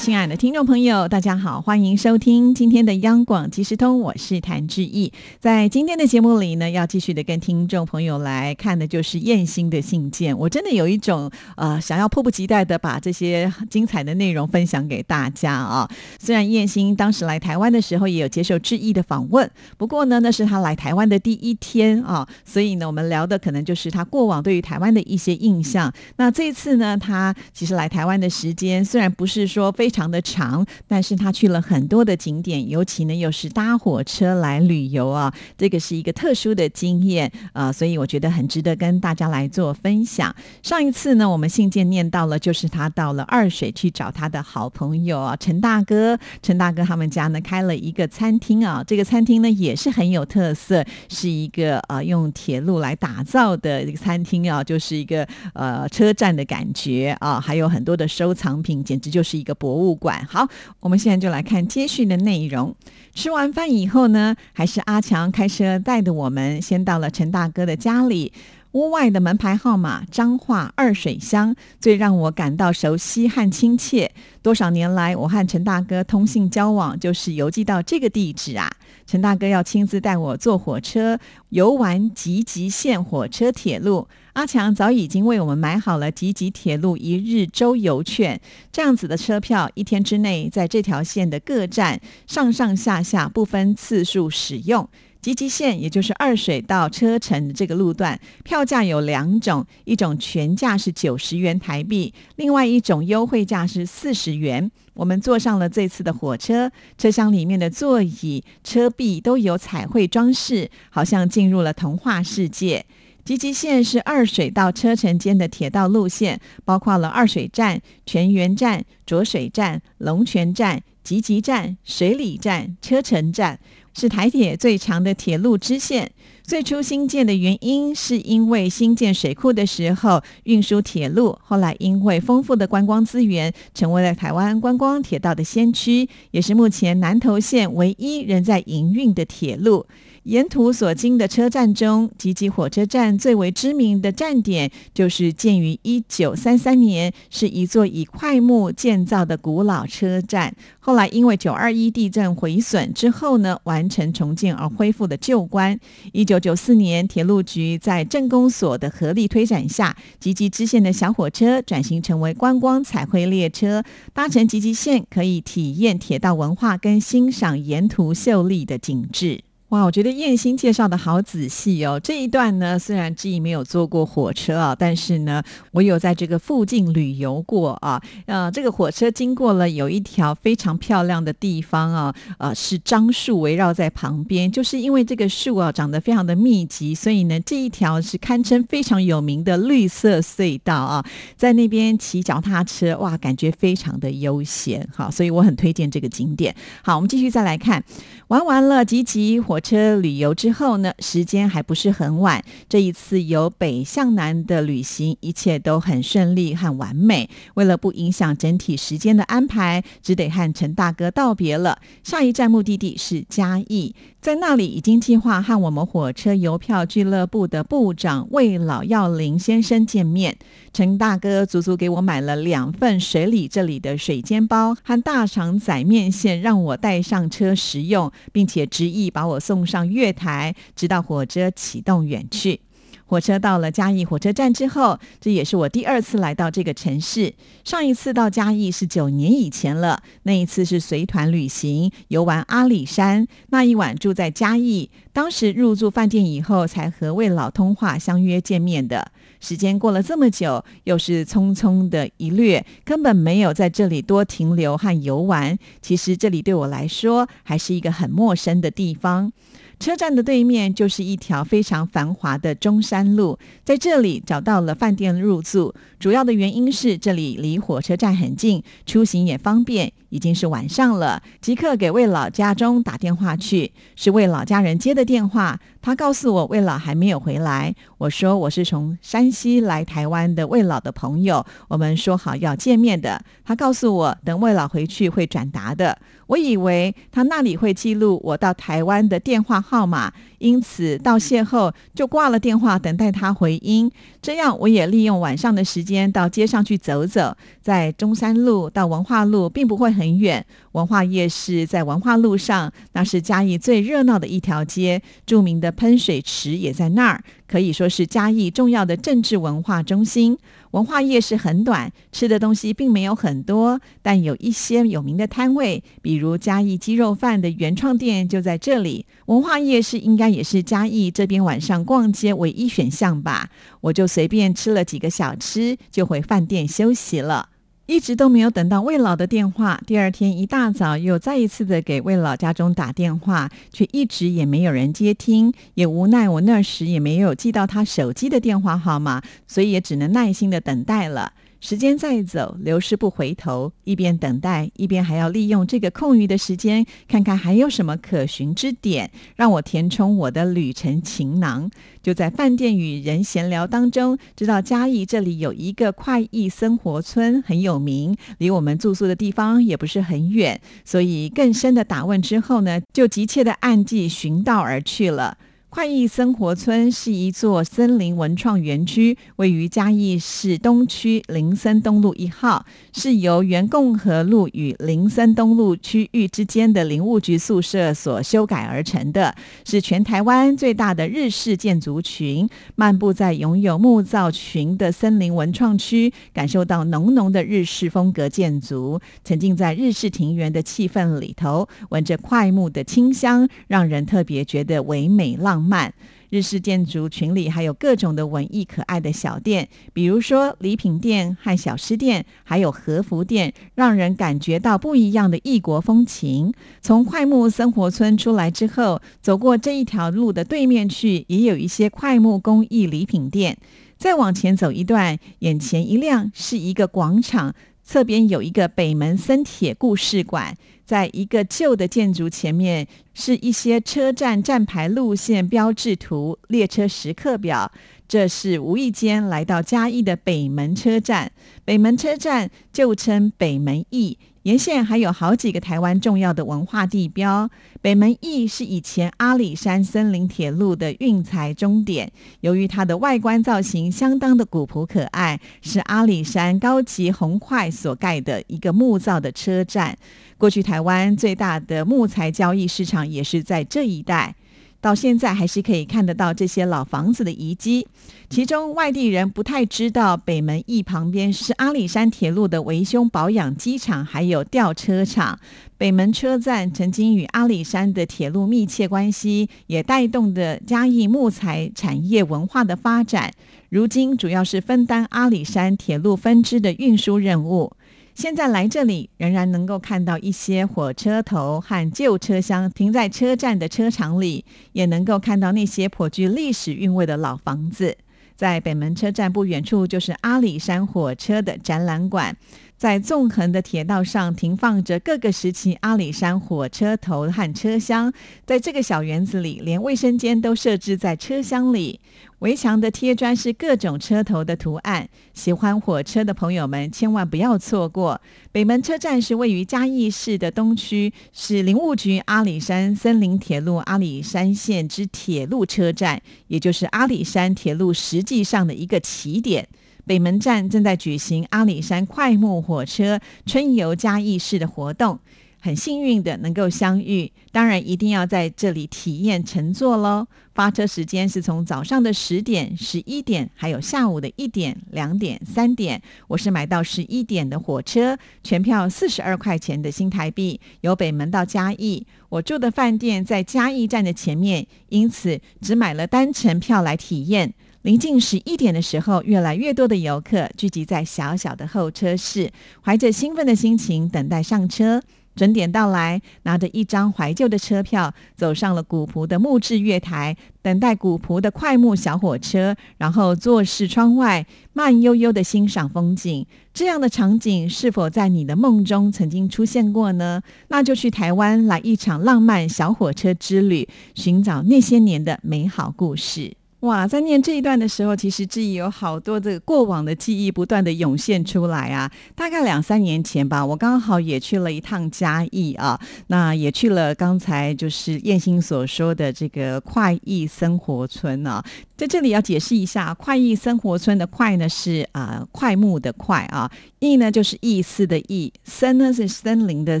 亲爱的听众朋友，大家好，欢迎收听今天的央广即时通，我是谭志毅。在今天的节目里呢，要继续的跟听众朋友来看的就是燕兴的信件。我真的有一种呃，想要迫不及待的把这些精彩的内容分享给大家啊。虽然燕兴当时来台湾的时候也有接受志毅的访问，不过呢，那是他来台湾的第一天啊，所以呢，我们聊的可能就是他过往对于台湾的一些印象。那这次呢，他其实来台湾的时间虽然不是说非非常的长，但是他去了很多的景点，尤其呢又是搭火车来旅游啊，这个是一个特殊的经验啊，所以我觉得很值得跟大家来做分享。上一次呢，我们信件念到了，就是他到了二水去找他的好朋友啊，陈大哥，陈大哥他们家呢开了一个餐厅啊，这个餐厅呢也是很有特色，是一个呃用铁路来打造的一个餐厅啊，就是一个呃车站的感觉啊，还有很多的收藏品，简直就是一个博。物馆好，我们现在就来看接续的内容。吃完饭以后呢，还是阿强开车带着我们先到了陈大哥的家里。屋外的门牌号码彰化二水乡，最让我感到熟悉和亲切。多少年来，我和陈大哥通信交往，就是邮寄到这个地址啊。陈大哥要亲自带我坐火车游玩吉吉线火车铁路。阿强早已经为我们买好了吉吉铁路一日周游券，这样子的车票，一天之内在这条线的各站上上下下不分次数使用。吉吉线也就是二水到车城的这个路段，票价有两种，一种全价是九十元台币，另外一种优惠价是四十元。我们坐上了这次的火车，车厢里面的座椅、车壁都有彩绘装饰，好像进入了童话世界。吉吉线是二水到车城间的铁道路线，包括了二水站、泉源站、浊水站、龙泉站、吉吉站、水里站、车城站，是台铁最长的铁路支线。最初新建的原因是因为新建水库的时候运输铁路，后来因为丰富的观光资源，成为了台湾观光铁道的先驱，也是目前南投县唯一仍在营运的铁路。沿途所经的车站中，吉吉火车站最为知名的站点就是建于一九三三年，是一座以块木建造的古老车站。后来因为九二一地震毁损之后呢，完成重建而恢复的旧观。一九九四年，铁路局在镇公所的合力推展下，吉吉支线的小火车转型成为观光彩绘列车，搭乘吉吉线可以体验铁道文化跟欣赏沿途秀丽的景致。哇，我觉得燕兴介绍的好仔细哦。这一段呢，虽然志毅没有坐过火车啊，但是呢，我有在这个附近旅游过啊。呃，这个火车经过了有一条非常漂亮的地方啊，呃，是樟树围绕在旁边。就是因为这个树啊长得非常的密集，所以呢，这一条是堪称非常有名的绿色隧道啊。在那边骑脚踏车，哇，感觉非常的悠闲。好，所以我很推荐这个景点。好，我们继续再来看，玩完了吉吉火。车旅游之后呢，时间还不是很晚。这一次由北向南的旅行，一切都很顺利和完美。为了不影响整体时间的安排，只得和陈大哥道别了。下一站目的地是嘉义。在那里已经计划和我们火车邮票俱乐部的部长魏老耀林先生见面。陈大哥足足给我买了两份水里这里的水煎包和大肠仔面线，让我带上车食用，并且执意把我送上月台，直到火车启动远去。火车到了嘉义火车站之后，这也是我第二次来到这个城市。上一次到嘉义是九年以前了，那一次是随团旅行游玩阿里山，那一晚住在嘉义。当时入住饭店以后，才和魏老通话相约见面的。时间过了这么久，又是匆匆的一掠，根本没有在这里多停留和游玩。其实这里对我来说，还是一个很陌生的地方。车站的对面就是一条非常繁华的中山路，在这里找到了饭店入住。主要的原因是这里离火车站很近，出行也方便，已经是晚上了，即刻给魏老家中打电话去。是魏老家人接的电话，他告诉我魏老还没有回来。我说我是从山西来台湾的魏老的朋友，我们说好要见面的。他告诉我等魏老回去会转达的。我以为他那里会记录我到台湾的电话号码，因此道谢后就挂了电话，等待他回音。这样我也利用晚上的时间到街上去走走，在中山路到文化路并不会很远。文化夜市在文化路上，那是嘉义最热闹的一条街，著名的喷水池也在那儿，可以说是嘉义重要的政治文化中心。文化夜市很短，吃的东西并没有很多，但有一些有名的摊位，比如嘉义鸡肉饭的原创店就在这里。文化夜市应该也是嘉义这边晚上逛街唯一选项吧？我就随便吃了几个小吃，就回饭店休息了。一直都没有等到魏老的电话，第二天一大早又再一次的给魏老家中打电话，却一直也没有人接听，也无奈我那时也没有记到他手机的电话号码，所以也只能耐心的等待了。时间在走，流逝不回头。一边等待，一边还要利用这个空余的时间，看看还有什么可寻之点，让我填充我的旅程情囊。就在饭店与人闲聊当中，知道嘉义这里有一个快意生活村很有名，离我们住宿的地方也不是很远，所以更深的打问之后呢，就急切的按计寻道而去了。快意生活村是一座森林文创园区，位于嘉义市东区林森东路一号，是由原共和路与林森东路区域之间的林务局宿舍所修改而成的，是全台湾最大的日式建筑群。漫步在拥有木造群的森林文创区，感受到浓浓的日式风格建筑，沉浸在日式庭园的气氛里头，闻着快木的清香，让人特别觉得唯美浪。慢日式建筑群里还有各种的文艺可爱的小店，比如说礼品店和小吃店，还有和服店，让人感觉到不一样的异国风情。从快木生活村出来之后，走过这一条路的对面去，也有一些快木工艺礼品店。再往前走一段，眼前一亮，是一个广场，侧边有一个北门森铁故事馆。在一个旧的建筑前面，是一些车站站牌路线标志图、列车时刻表。这是无意间来到嘉义的北门车站。北门车站旧称北门驿。沿线还有好几个台湾重要的文化地标。北门驿是以前阿里山森林铁路的运材终点。由于它的外观造型相当的古朴可爱，是阿里山高级红块所盖的一个木造的车站。过去台湾最大的木材交易市场也是在这一带。到现在还是可以看得到这些老房子的遗迹，其中外地人不太知道，北门驿旁边是阿里山铁路的维修保养机厂，还有吊车厂。北门车站曾经与阿里山的铁路密切关系，也带动的嘉义木材产业文化的发展。如今主要是分担阿里山铁路分支的运输任务。现在来这里，仍然能够看到一些火车头和旧车厢停在车站的车场里，也能够看到那些颇具历史韵味的老房子。在北门车站不远处，就是阿里山火车的展览馆。在纵横的铁道上停放着各个时期阿里山火车头和车厢，在这个小园子里，连卫生间都设置在车厢里。围墙的贴砖是各种车头的图案，喜欢火车的朋友们千万不要错过。北门车站是位于嘉义市的东区，是林务局阿里山森林铁路阿里山线之铁路车站，也就是阿里山铁路实际上的一个起点。北门站正在举行阿里山快木火车春游嘉义市的活动，很幸运的能够相遇，当然一定要在这里体验乘坐喽。发车时间是从早上的十点、十一点，还有下午的一点、两点、三点。我是买到十一点的火车，全票四十二块钱的新台币，由北门到嘉义。我住的饭店在嘉义站的前面，因此只买了单程票来体验。临近十一点的时候，越来越多的游客聚集在小小的候车室，怀着兴奋的心情等待上车。准点到来，拿着一张怀旧的车票，走上了古朴的木质月台，等待古朴的快木小火车，然后坐视窗外，慢悠悠的欣赏风景。这样的场景是否在你的梦中曾经出现过呢？那就去台湾来一场浪漫小火车之旅，寻找那些年的美好故事。哇，在念这一段的时候，其实志毅有好多的过往的记忆不断的涌现出来啊。大概两三年前吧，我刚好也去了一趟嘉义啊，那也去了刚才就是燕兴所说的这个快意生活村啊。在这里要解释一下，快意生活村的快呢是啊快木的快啊，意呢就是意思的意，森呢是森林的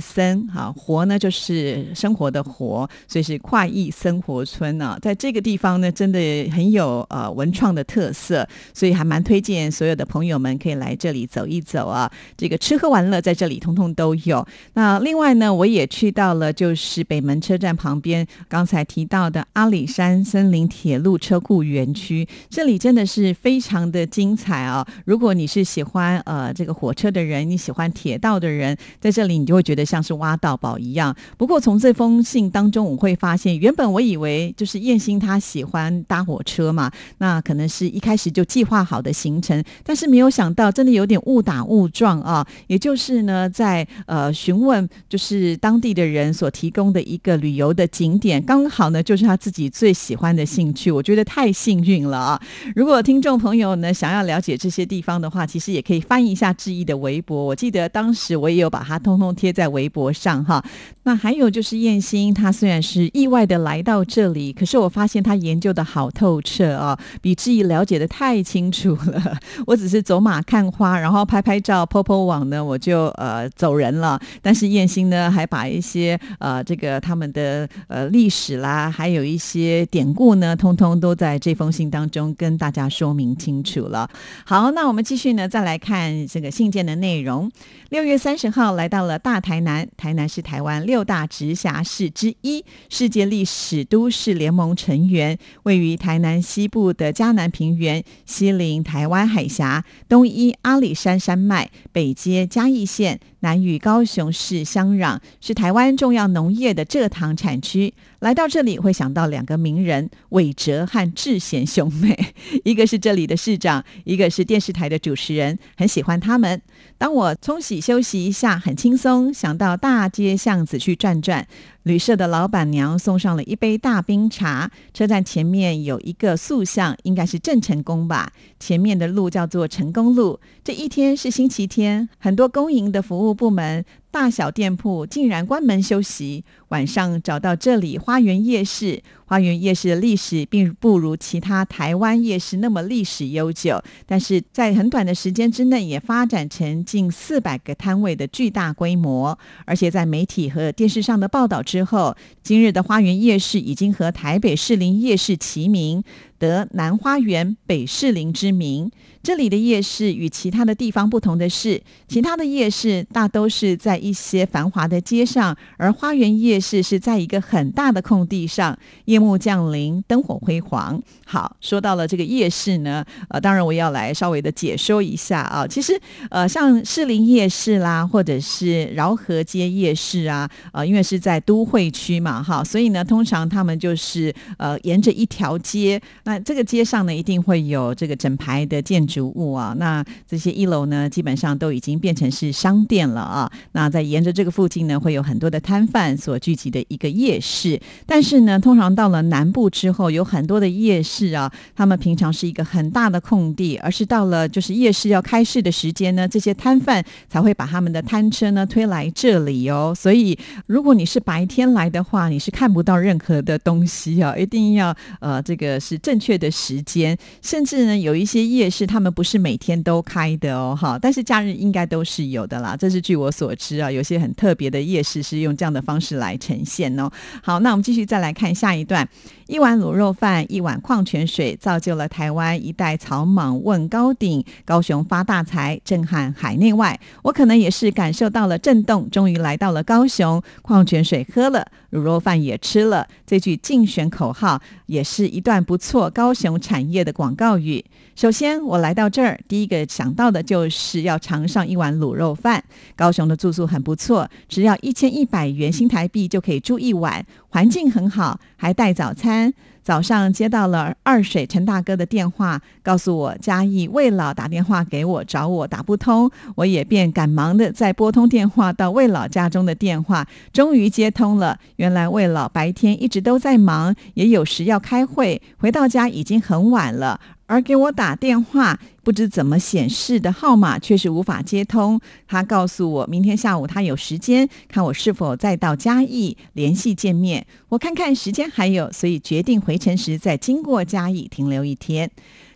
森，哈活呢就是生活的活，所以是快意生活村呢。在这个地方呢，真的很有呃文创的特色，所以还蛮推荐所有的朋友们可以来这里走一走啊。这个吃喝玩乐在这里通通都有。那另外呢，我也去到了就是北门车站旁边刚才提到的阿里山森林铁路车库园。区这里真的是非常的精彩啊！如果你是喜欢呃这个火车的人，你喜欢铁道的人，在这里你就会觉得像是挖到宝一样。不过从这封信当中，我会发现，原本我以为就是燕心他喜欢搭火车嘛，那可能是一开始就计划好的行程，但是没有想到真的有点误打误撞啊！也就是呢，在呃询问就是当地的人所提供的一个旅游的景点，刚好呢就是他自己最喜欢的兴趣，我觉得太幸。运了啊！如果听众朋友呢想要了解这些地方的话，其实也可以翻一下志毅的微博。我记得当时我也有把它通通贴在微博上哈。那还有就是燕心，他虽然是意外的来到这里，可是我发现他研究的好透彻啊，比志毅了解的太清楚了。我只是走马看花，然后拍拍照、po po 网呢，我就呃走人了。但是燕心呢，还把一些呃这个他们的呃历史啦，还有一些典故呢，通通都在这封。信当中跟大家说明清楚了。好，那我们继续呢，再来看这个信件的内容。六月三十号来到了大台南，台南是台湾六大直辖市之一，世界历史都市联盟成员，位于台南西部的嘉南平原，西临台湾海峡，东依阿里山山脉，北接嘉义县，南与高雄市相壤，是台湾重要农业的蔗糖产区。来到这里会想到两个名人韦哲和志贤兄妹，一个是这里的市长，一个是电视台的主持人，很喜欢他们。当我冲洗休息一下，很轻松，想到大街巷子去转转。旅社的老板娘送上了一杯大冰茶。车站前面有一个塑像，应该是郑成功吧。前面的路叫做成功路。这一天是星期天，很多公营的服务部门。大小店铺竟然关门休息。晚上找到这里花园夜市，花园夜市的历史并不如其他台湾夜市那么历史悠久，但是在很短的时间之内也发展成近四百个摊位的巨大规模。而且在媒体和电视上的报道之后，今日的花园夜市已经和台北士林夜市齐名。得南花园、北士林之名。这里的夜市与其他的地方不同的是，其他的夜市大都是在一些繁华的街上，而花园夜市是在一个很大的空地上。夜幕降临，灯火辉煌。好，说到了这个夜市呢，呃，当然我要来稍微的解说一下啊。其实，呃，像士林夜市啦，或者是饶河街夜市啊，呃，因为是在都会区嘛，哈，所以呢，通常他们就是呃，沿着一条街。那这个街上呢，一定会有这个整排的建筑物啊。那这些一楼呢，基本上都已经变成是商店了啊。那在沿着这个附近呢，会有很多的摊贩所聚集的一个夜市。但是呢，通常到了南部之后，有很多的夜市啊，他们平常是一个很大的空地，而是到了就是夜市要开市的时间呢，这些摊贩才会把他们的摊车呢推来这里哦。所以，如果你是白天来的话，你是看不到任何的东西啊。一定要呃，这个是正。确的时间，甚至呢，有一些夜市，他们不是每天都开的哦，哈，但是假日应该都是有的啦。这是据我所知啊，有些很特别的夜市是用这样的方式来呈现哦。好，那我们继续再来看下一段。一碗卤肉饭，一碗矿泉水，造就了台湾一代草莽问高顶，高雄发大财，震撼海内外。我可能也是感受到了震动，终于来到了高雄，矿泉水喝了，卤肉饭也吃了。这句竞选口号也是一段不错高雄产业的广告语。首先，我来到这儿，第一个想到的就是要尝上一碗卤肉饭。高雄的住宿很不错，只要一千一百元新台币就可以住一晚，环境很好，还带早餐。早上接到了二水陈大哥的电话，告诉我嘉义魏老打电话给我找我打不通，我也便赶忙的再拨通电话到魏老家中的电话，终于接通了。原来魏老白天一直都在忙，也有时要开会，回到家已经很晚了。而给我打电话，不知怎么显示的号码却是无法接通。他告诉我，明天下午他有时间，看我是否再到嘉义联系见面。我看看时间还有，所以决定回程时再经过嘉义停留一天。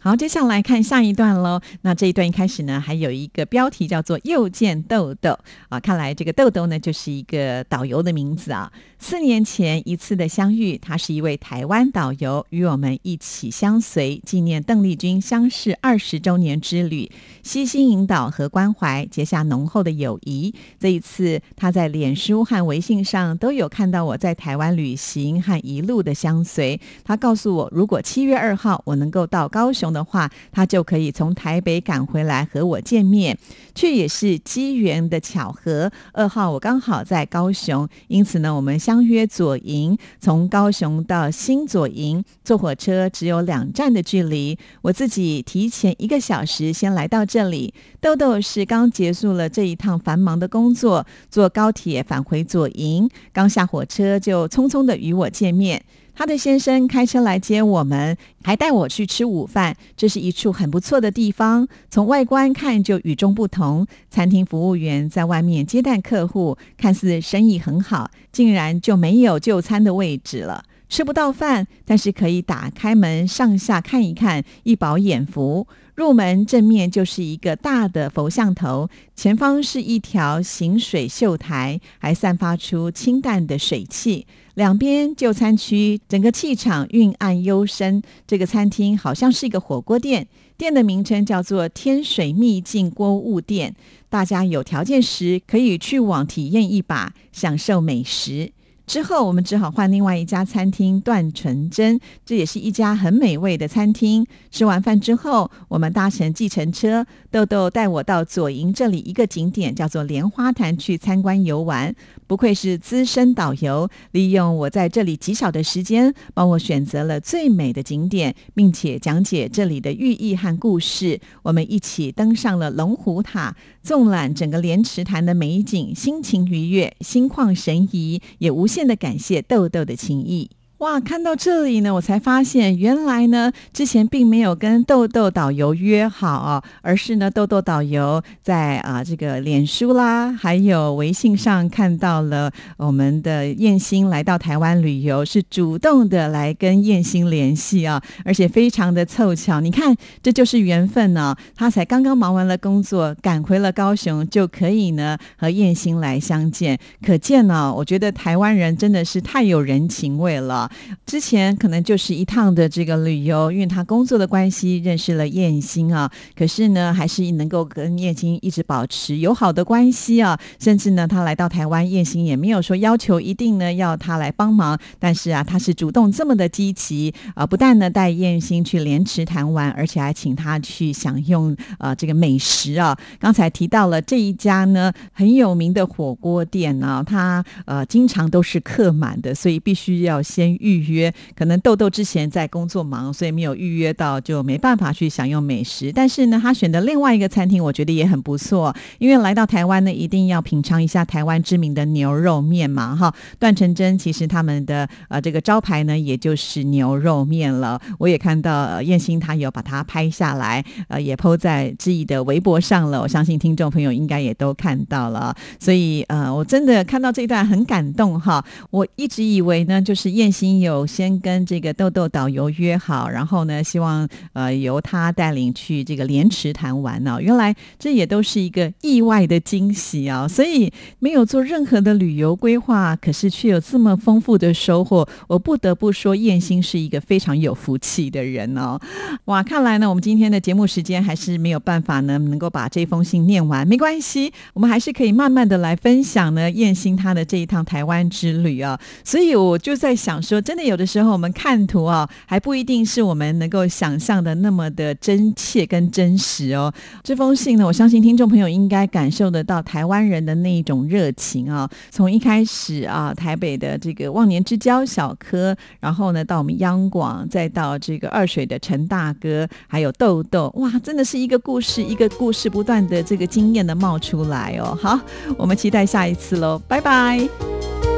好，接下来看下一段喽。那这一段一开始呢，还有一个标题叫做“又见豆豆”啊，看来这个豆豆呢，就是一个导游的名字啊。四年前一次的相遇，他是一位台湾导游，与我们一起相随，纪念邓丽君相识二十周年之旅，悉心引导和关怀，结下浓厚的友谊。这一次，他在脸书和微信上都有看到我在台湾旅行和一路的相随。他告诉我，如果七月二号我能够到高雄。的话，他就可以从台北赶回来和我见面，却也是机缘的巧合。二号我刚好在高雄，因此呢，我们相约左营。从高雄到新左营，坐火车只有两站的距离。我自己提前一个小时先来到这里。豆豆是刚结束了这一趟繁忙的工作，坐高铁返回左营，刚下火车就匆匆的与我见面。他的先生开车来接我们，还带我去吃午饭。这是一处很不错的地方，从外观看就与众不同。餐厅服务员在外面接待客户，看似生意很好，竟然就没有就餐的位置了，吃不到饭，但是可以打开门上下看一看，一饱眼福。入门正面就是一个大的佛像头，前方是一条行水秀台，还散发出清淡的水汽。两边就餐区，整个气场蕴暗幽深。这个餐厅好像是一个火锅店，店的名称叫做“天水秘境锅物店”。大家有条件时可以去网体验一把，享受美食。之后，我们只好换另外一家餐厅段纯真，这也是一家很美味的餐厅。吃完饭之后，我们搭乘计程车，豆豆带我到左营这里一个景点，叫做莲花潭去参观游玩。不愧是资深导游，利用我在这里极少的时间，帮我选择了最美的景点，并且讲解这里的寓意和故事。我们一起登上了龙虎塔，纵览整个莲池潭的美景，心情愉悦，心旷神怡，也无限的感谢豆豆的情谊。哇，看到这里呢，我才发现原来呢，之前并没有跟豆豆导游约好，而是呢，豆豆导游在啊这个脸书啦，还有微信上看到了我们的燕兴来到台湾旅游，是主动的来跟燕兴联系啊，而且非常的凑巧，你看这就是缘分呢。他才刚刚忙完了工作，赶回了高雄，就可以呢和燕兴来相见，可见呢，我觉得台湾人真的是太有人情味了。之前可能就是一趟的这个旅游，因为他工作的关系认识了燕兴啊，可是呢，还是能够跟燕兴一直保持友好的关系啊。甚至呢，他来到台湾，燕兴也没有说要求一定呢要他来帮忙，但是啊，他是主动这么的积极啊，不但呢带燕兴去莲池潭玩，而且还请他去享用呃这个美食啊。刚才提到了这一家呢很有名的火锅店呢，他呃经常都是客满的，所以必须要先。预约可能豆豆之前在工作忙，所以没有预约到，就没办法去享用美食。但是呢，他选的另外一个餐厅，我觉得也很不错。因为来到台湾呢，一定要品尝一下台湾知名的牛肉面嘛，哈。段成真其实他们的呃这个招牌呢，也就是牛肉面了。我也看到呃燕兴他有把它拍下来，呃，也 PO 在志毅的微博上了。我相信听众朋友应该也都看到了。所以呃，我真的看到这一段很感动哈。我一直以为呢，就是燕兴。心有先跟这个豆豆导游约好，然后呢，希望呃由他带领去这个莲池潭玩呢。原来这也都是一个意外的惊喜啊！所以没有做任何的旅游规划，可是却有这么丰富的收获。我不得不说，燕心是一个非常有福气的人哦。哇，看来呢，我们今天的节目时间还是没有办法呢，能够把这封信念完。没关系，我们还是可以慢慢的来分享呢，燕心他的这一趟台湾之旅啊。所以我就在想说，说真的有的时候我们看图啊，还不一定是我们能够想象的那么的真切跟真实哦。这封信呢，我相信听众朋友应该感受得到台湾人的那一种热情啊。从一开始啊，台北的这个忘年之交小柯，然后呢，到我们央广，再到这个二水的陈大哥，还有豆豆，哇，真的是一个故事一个故事不断的这个经验的冒出来哦。好，我们期待下一次喽，拜拜。